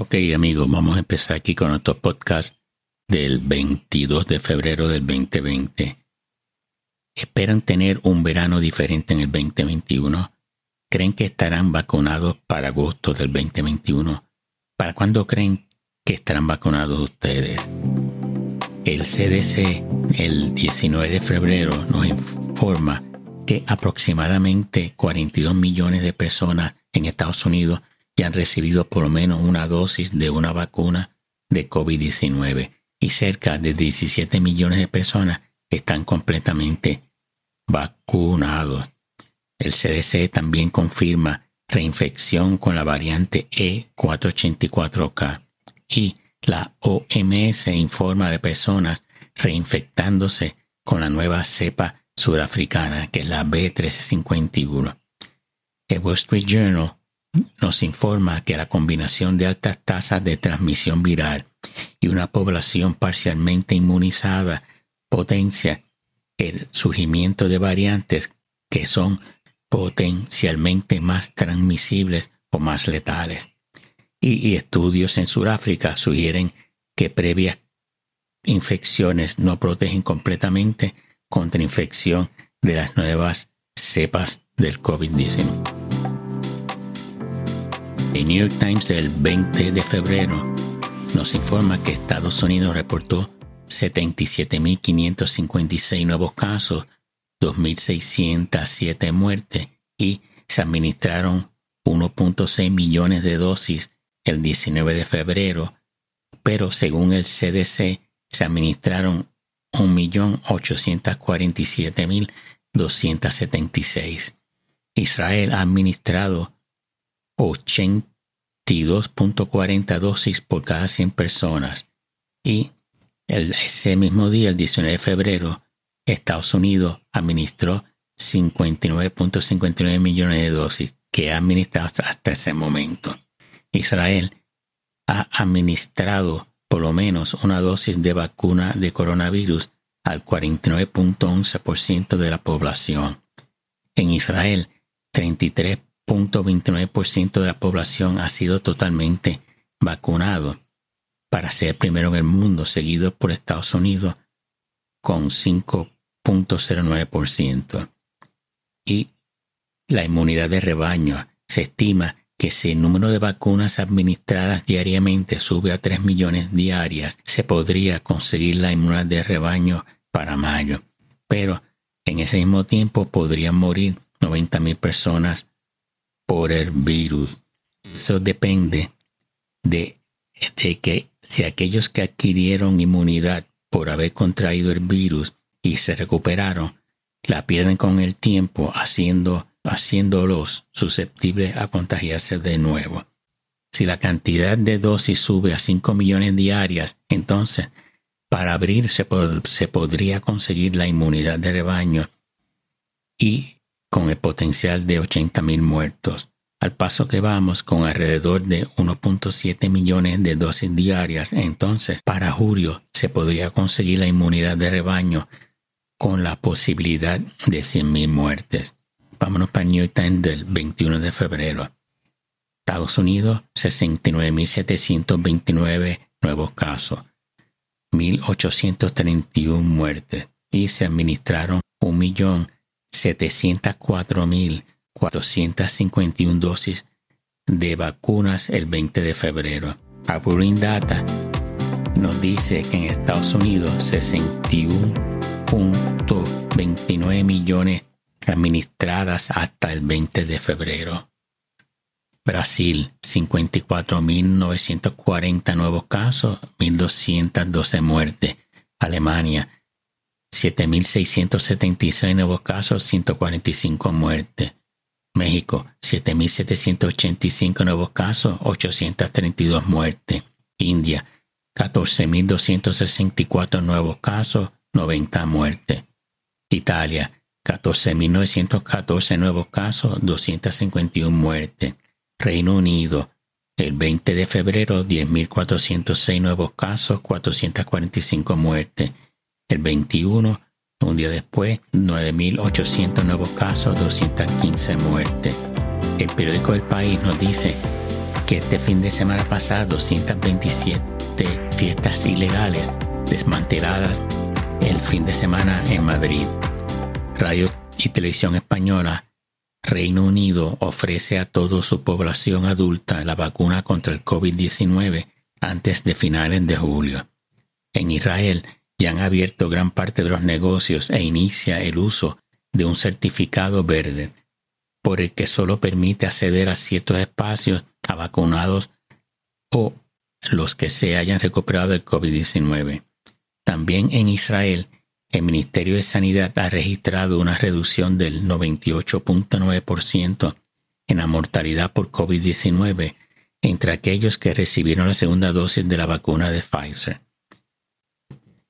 Ok amigos, vamos a empezar aquí con nuestro podcast del 22 de febrero del 2020. ¿Esperan tener un verano diferente en el 2021? ¿Creen que estarán vacunados para agosto del 2021? ¿Para cuándo creen que estarán vacunados ustedes? El CDC el 19 de febrero nos informa que aproximadamente 42 millones de personas en Estados Unidos ya han recibido por lo menos una dosis de una vacuna de COVID-19 y cerca de 17 millones de personas están completamente vacunados. El CDC también confirma reinfección con la variante E484K y la OMS informa de personas reinfectándose con la nueva cepa surafricana, que es la B1351. El Wall Street Journal nos informa que la combinación de altas tasas de transmisión viral y una población parcialmente inmunizada potencia el surgimiento de variantes que son potencialmente más transmisibles o más letales. Y, estudios en Sudáfrica sugieren que previas infecciones no protegen completamente contra infección de las nuevas cepas del COVID-19. El New York Times del 20 de febrero nos informa que Estados Unidos reportó 77.556 nuevos casos, 2.607 muertes y se administraron 1.6 millones de dosis el 19 de febrero, pero según el CDC se administraron 1.847.276. Israel ha administrado 82.40 dosis por cada 100 personas y ese mismo día, el 19 de febrero, Estados Unidos administró 59.59 millones de dosis que ha administrado hasta ese momento. Israel ha administrado por lo menos una dosis de vacuna de coronavirus al 49.11% de la población. En Israel, 33.29% de la población ha sido totalmente vacunado para ser primero en el mundo, seguido por Estados Unidos con 5.09%. Y la inmunidad de rebaño se estima que si el número de vacunas administradas diariamente sube a 3 millones diarias, se podría conseguir la inmunidad de rebaño para mayo. Pero en ese mismo tiempo podrían morir 90 mil personas por el virus. Eso depende de, de que si aquellos que adquirieron inmunidad por haber contraído el virus y se recuperaron, la pierden con el tiempo haciendo, haciéndolos susceptibles a contagiarse de nuevo. Si la cantidad de dosis sube a 5 millones diarias, entonces para abrir se, se podría conseguir la inmunidad de rebaño y con el potencial de 80 mil muertos al paso que vamos con alrededor de 1.7 millones de dosis diarias, entonces para julio se podría conseguir la inmunidad de rebaño con la posibilidad de 100.000 muertes. Vámonos para New Times del 21 de febrero. Estados Unidos, 69.729 nuevos casos, 1.831 muertes y se administraron 1.704.000 451 dosis de vacunas el 20 de febrero. Apurin Data nos dice que en Estados Unidos 61.29 millones administradas hasta el 20 de febrero. Brasil, 54.940 nuevos casos, 1.212 muertes. Alemania, 7.676 nuevos casos, 145 muertes. México, 7.785 nuevos casos, 832 muertes. India, 14.264 nuevos casos, 90 muertes. Italia, 14.914 nuevos casos, 251 muertes. Reino Unido, el 20 de febrero, 10.406 nuevos casos, 445 muertes. El 21, un día después, 9.800 nuevos casos, 215 muertes. El periódico del país nos dice que este fin de semana pasado 227 fiestas ilegales desmanteladas el fin de semana en Madrid. Radio y Televisión Española, Reino Unido ofrece a toda su población adulta la vacuna contra el COVID-19 antes de finales de julio. En Israel ya han abierto gran parte de los negocios e inicia el uso de un certificado verde, por el que solo permite acceder a ciertos espacios a vacunados o los que se hayan recuperado del COVID-19. También en Israel, el Ministerio de Sanidad ha registrado una reducción del 98.9% en la mortalidad por COVID-19 entre aquellos que recibieron la segunda dosis de la vacuna de Pfizer.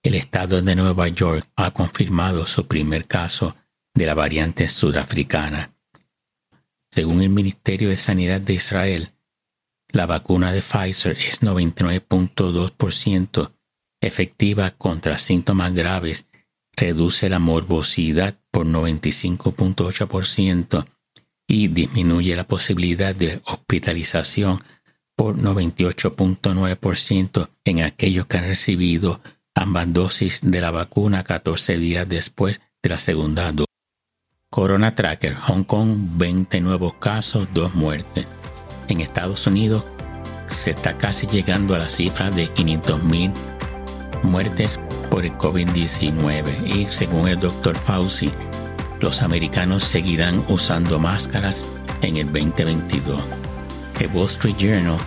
El estado de Nueva York ha confirmado su primer caso de la variante sudafricana. Según el Ministerio de Sanidad de Israel, la vacuna de Pfizer es 99.2% efectiva contra síntomas graves, reduce la morbosidad por 95.8% y disminuye la posibilidad de hospitalización por 98.9% en aquellos que han recibido ambas dosis de la vacuna 14 días después de la segunda dosis. Corona Tracker, Hong Kong, 20 nuevos casos, 2 muertes. En Estados Unidos se está casi llegando a la cifra de 500.000 muertes por el COVID-19 y según el doctor Fauci, los americanos seguirán usando máscaras en el 2022. El Wall Street Journal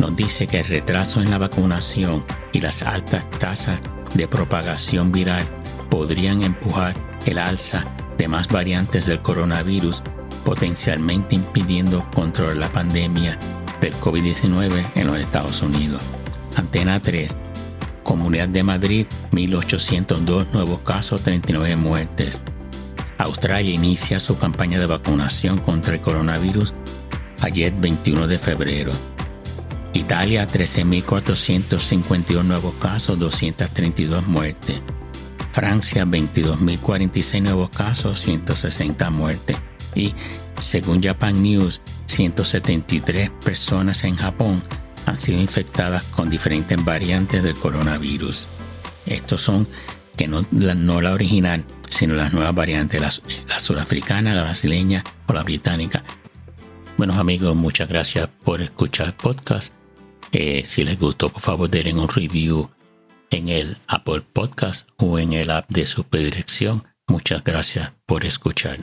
nos dice que el retraso en la vacunación y las altas tasas de propagación viral podrían empujar el alza de más variantes del coronavirus, potencialmente impidiendo controlar la pandemia del COVID-19 en los Estados Unidos. Antena 3 Comunidad de Madrid, 1.802 nuevos casos, 39 muertes. Australia inicia su campaña de vacunación contra el coronavirus ayer 21 de febrero. Italia, 13.451 nuevos casos, 232 muertes. Francia, 22.046 nuevos casos, 160 muertes. Y según Japan News, 173 personas en Japón han sido infectadas con diferentes variantes del coronavirus. Estos son que no la, original, sino las nuevas variantes, la, surafricana, la brasileña o la británica. Bueno amigos, muchas gracias por escuchar el podcast. Eh, si les gustó, por favor denle un review en el Apple Podcast o en el app de su predilección. Muchas gracias por escuchar.